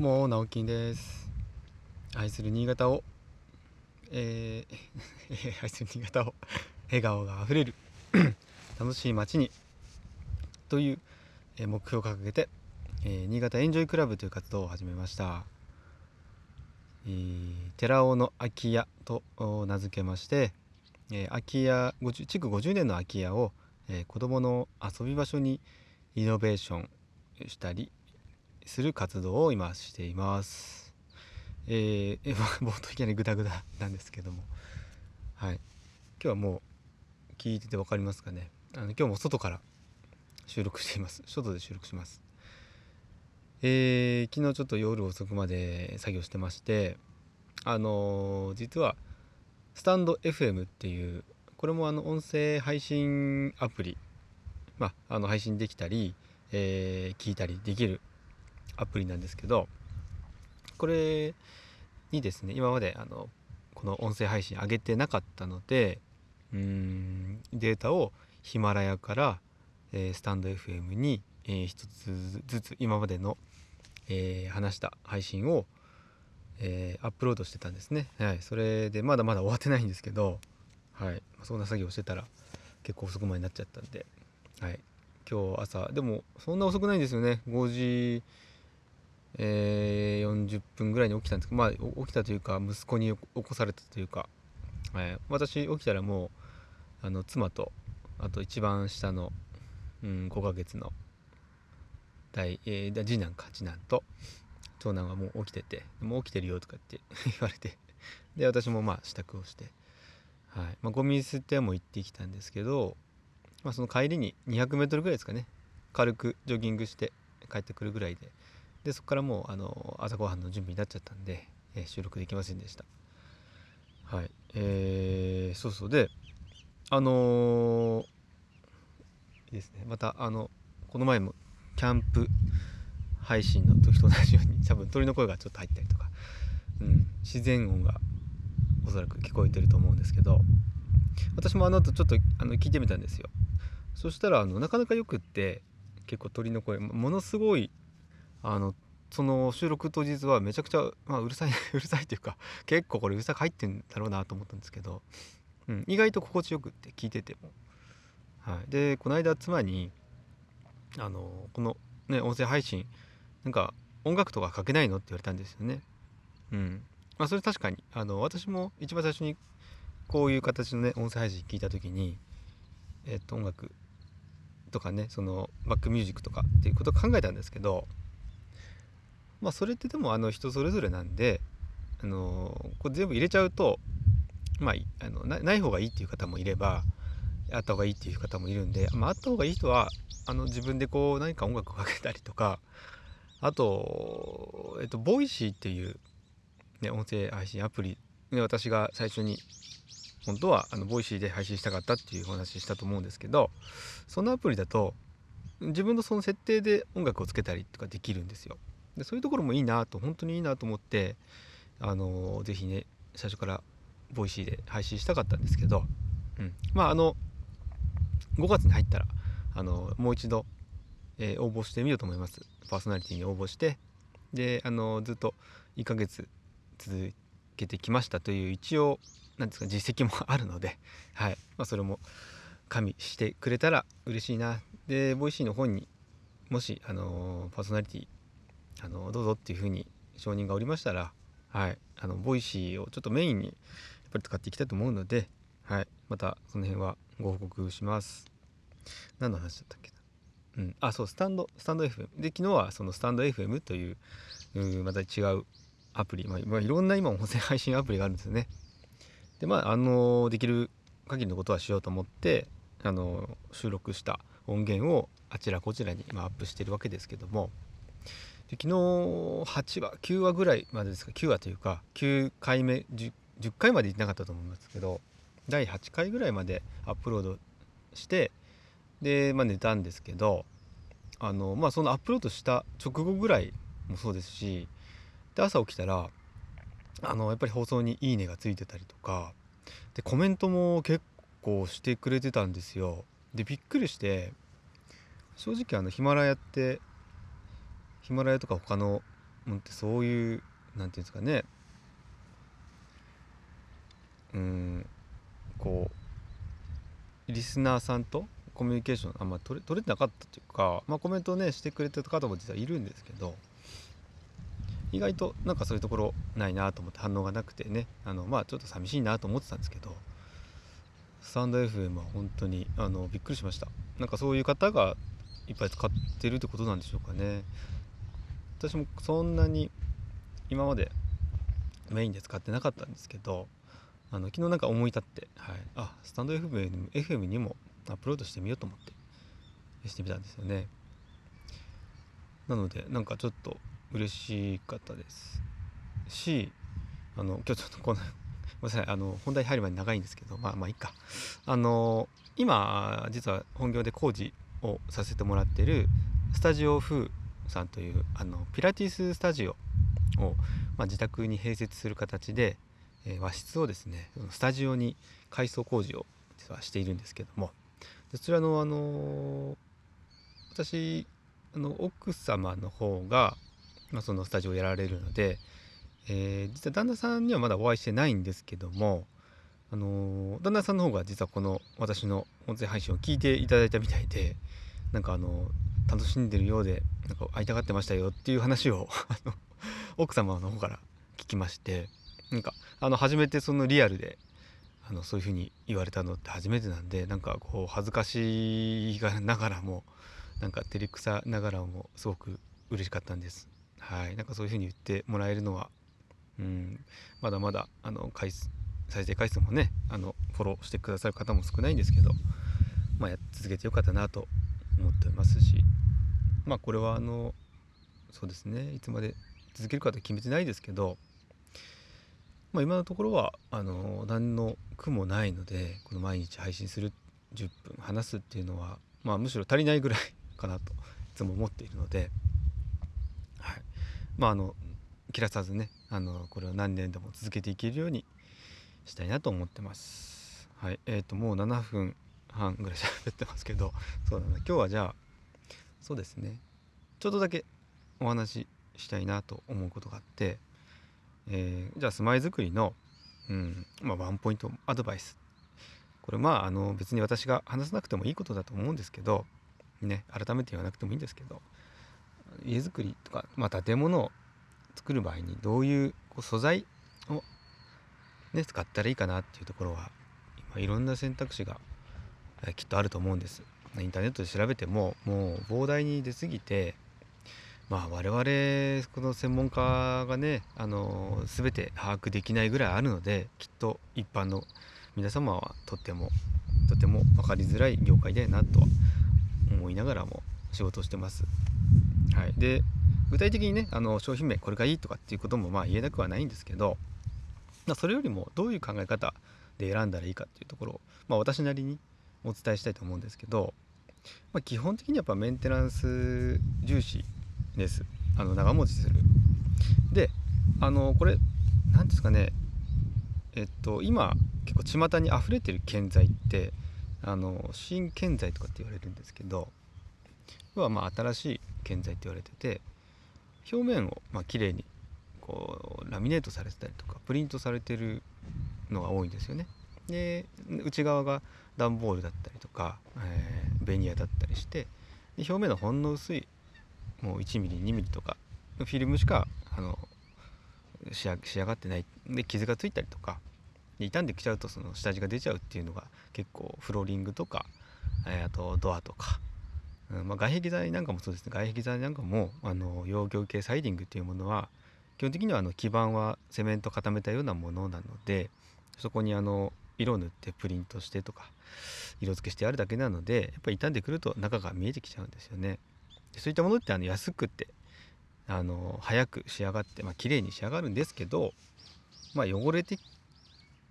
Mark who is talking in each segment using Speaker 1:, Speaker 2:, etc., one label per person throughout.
Speaker 1: どう直樹です。愛する新潟をえー 愛する新潟を笑顔があふれる 楽しい街にという目標を掲げて、えー新潟エンジョイクラブという活動を始めました、えー寺尾の空き家と名付けまして、えー空き家築50年の空き家を、えー子どもの遊び場所にイノベーションしたりする活動を今しています。えー、え 冒頭いきなりグダグダなんですけども、はい、今日はもう聞いてて分かりますかね。あの今日も外から収録しています。外で収録します。えー、昨日ちょっと夜遅くまで作業してましてあのー実はスタンド FM っていうこれもあの音声配信アプリ。まあ、あの配信できたり、えー聞いたりできるアプリなんですけどこれにですね今まであのこの音声配信上げてなかったのでうーんデータをヒマラヤから、えースタンド FM に、えー一つずつ今までの、えー話した配信を、えーアップロードしてたんですね。はい、それでまだまだ終わってないんですけど、はい、そんな作業してたら結構遅くまでになっちゃったんではい、今日朝でもそんな遅くないんですよね5時、えー40分ぐらいに起きたんですけどまあ起きたというか息子に起こされたというか、はい私起きたらもうあの妻とあと一番下の、うん、5ヶ月の大、えー次男か次男と長男はもう起きてて「もう起きてるよ」とかって 言われてで私もまあ支度をして、はい。まあ、ゴミ捨て屋も行ってきたんですけどまあ、その帰りに 200m ぐらいですかね軽くジョギングして帰ってくるぐらいででそこからもうあの朝ごはんの準備になっちゃったんで、えー収録できませんでした。はい。えー、そうそう。であのーいいですね。またあのこの前もキャンプ配信の時と同じように 多分鳥の声がちょっと入ったりとか、うん、自然音がおそらく聞こえてると思うんですけど私もあの後ちょっとあの聞いてみたんですよ。そしたらあのなかなかよくって結構鳥の声もものすごいあのその収録当日はめちゃくちゃ、まあ、うるさい うるさいというか結構これうるさく入ってんだろうなと思ったんですけど、うん、意外と心地よくって聞いてても。はい、でこの間妻にあのこの、ね、音声配信なんか音楽とかかけないのって言われたんですよね。うんまあ、それ確かにあの私も一番最初にこういう形のね音声配信聞いた時に、えっと音楽とかねそのバックミュージックとかっていうことを考えたんですけどまあそれってでもあの人それぞれなんであのこれ全部入れちゃうとまああのなない方がいいっていう方もいればあった方がいいっていう方もいるんで、まあ、あった方がいい人はあの自分でこう何か音楽をかけたりとかあと、えっと、ボイシーっていう、ね、音声配信アプリ、ね、私が最初に本当はあのボイシーで配信したかったっていうお話したと思うんですけどそのアプリだと自分のその設定で音楽をつけたりとかできるんですよ。でそういうところもいいなと本当にいいなと思ってあのぜひね最初からボイシーで配信したかったんですけど、うん、まああの5月に入ったらあのもう一度、えー応募してみようと思います。パーソナリティに応募してであのずっと1ヶ月続けてきましたという一応なんですか実績も あるので、はい。まあ、それも加味してくれたら嬉しいな。でボイシーの方にもしあのパーソナリティあのどうぞっていうふうに承認がおりましたら、はい、あのボイシーをちょっとメインにやっぱり使っていきたいと思うので、はい、またその辺はご報告します。何の話だったっけな？うん、あそうスタンドスタンド FM で昨日はそのスタンド FM というまた違うアプリ、まあまあ、いろんな今音声配信アプリがあるんですよね。でまああのできる限りのことはしようと思ってあの収録した音源をあちらこちらに今アップしてるわけですけどもで昨日8話9話ぐらいまでですか9話というか9回目 10, 10回までいってなかったと思いますけど第8回ぐらいまでアップロードしてで、まあ、寝たんですけどあの、まあ、そのアップロードした直後ぐらいもそうですしで朝起きたらあのやっぱり放送に「いいね」がついてたりとかでコメントも結構してくれてたんですよ。でびっくりして正直あのヒマラヤってヒマラヤとか他のもんってそういう何て言うんですかね。うんこうリスナーさんとコミュニケーションあんま取れ取れてなかったというか、まあ、コメントをねしてくれてる方も実はいるんですけど意外となんかそういうところないなと思って反応がなくてねあのまあちょっと寂しいなと思ってたんですけどスタンド FM は本当にあのびっくりしました。なんかそういう方がいっぱい使ってるってことなんでしょうかね。私もそんなに今までメインで使ってなかったんですけどあの昨日なんか思い立って、はい、あスタンド FM, FM にもアップロードしてみようと思ってしてみたんですよね。なのでなんかちょっと嬉しかったです。しあの今日ちょっとこのごめんなさいあの本題入る前に長いんですけどまあまあいいか。あの今実は本業で工事をさせてもらってるスタジオ風さんというあのピラティススタジオを、まあ、自宅に併設する形で、えー、和室をですねスタジオに改装工事を実はしているんですけども。そちらのあの私あの奥様の方が、まあ、そのスタジオをやられるので、えー、実は旦那さんにはまだお会いしてないんですけどもあの旦那さんの方が実はこの私の音声配信を聞いていただいたみたいでなんかあの楽しんでるようでなんか会いたがってましたよっていう話を 奥様の方から聞きましてなんかあの初めてそのリアルであのそういうふうに言われたのって初めてなんでなんかこう恥ずかしいながらもなんか照れくさながらもすごく嬉しかったんです。はい、なんかそういうふうに言ってもらえるのは、うん、まだまだあの回数再生回数もねあのフォローしてくださる方も少ないんですけど、まあ、続けてよかったなと思ってますしまあこれはあのそうですねいつまで続けるかと決めてないですけど、まあ、今のところはあの何の苦もないのでこの毎日配信する10分話すっていうのは、まあ、むしろ足りないぐらいかなといつも思っているので、はい、まああの切らさずねあのこれを何年でも続けていけるようにしたいなと思ってます。はい、え、ー、ともう7分半ぐらい喋ってますけど、そうだな、今日はじゃあそうですね。ちょっとだけお話ししたいなと思うことがあって、えー、じゃあ住まいづくりの、うんまあ、ワンポイントアドバイスこれまああの別に私が話さなくてもいいことだと思うんですけどね改めて言わなくてもいいんですけど家づくりとか、まあ、建物を作る場合にどういうこう素材をね、使ったらいいかなっていうところは今いろんな選択肢がきっとあると思うんですインターネットで調べてももう膨大に出過ぎてまあ我々この専門家がねあの全て把握できないぐらいあるのできっと一般の皆様はとってもとても分かりづらい業界だよなとは思いながらも仕事をしてます。はい、で具体的にねあの商品名これがいいとかっていうこともまあ言えなくはないんですけどそれよりもどういう考え方で選んだらいいかっていうところを、まあ、私なりにお伝えしたいと思うんですけど、まあ、基本的にやっぱメンテナンス重視です。あの長持ちする。であのこれ何ですかね。えっと今結構巷に溢れてる建材ってあの新建材とかって言われるんですけどはまあ新しい建材って言われてて表面をまあ綺麗にこうラミネートされてたりとかプリントされてるのが多いんですよね。で内側が段ボールだったりとか、えー、ベニヤだったりしてで表面のほんの薄いもう 1mm2mm とかのフィルムしかあの仕上がってない。で傷がついたりとか傷んできちゃうとその下地が出ちゃうっていうのが結構フローリングとか、えー、あとドアとか、うんまあ、外壁材なんかもそうですね。外壁材なんかもあの溶業系サイディングっていうものは基本的にはあの基板はセメント固めたようなものなのでそこにあの色を塗ってプリントしてとか色付けしてあるだけなのでやっぱり傷んでくると中が見えてきちゃうんですよね。そういったものってあの安くってあの早く仕上がってまあ綺麗に仕上がるんですけど、まあ、汚れて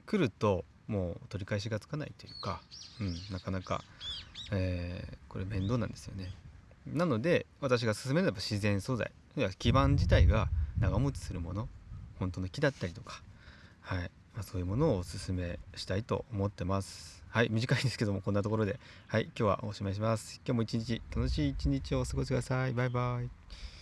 Speaker 1: くるともう取り返しがつかないというか、うん、なかなか、えー、これ面倒なんですよね。なので私が勧めるのは自然素材基板自体が長持ちするもの本当の木だったりとか、はいまあ、そういうものをおすすめしたいと思ってます。はい短いですけどもこんなところで。はい今日はおしまいします。今日も一日楽しい一日をお過ごしください。バイバイ。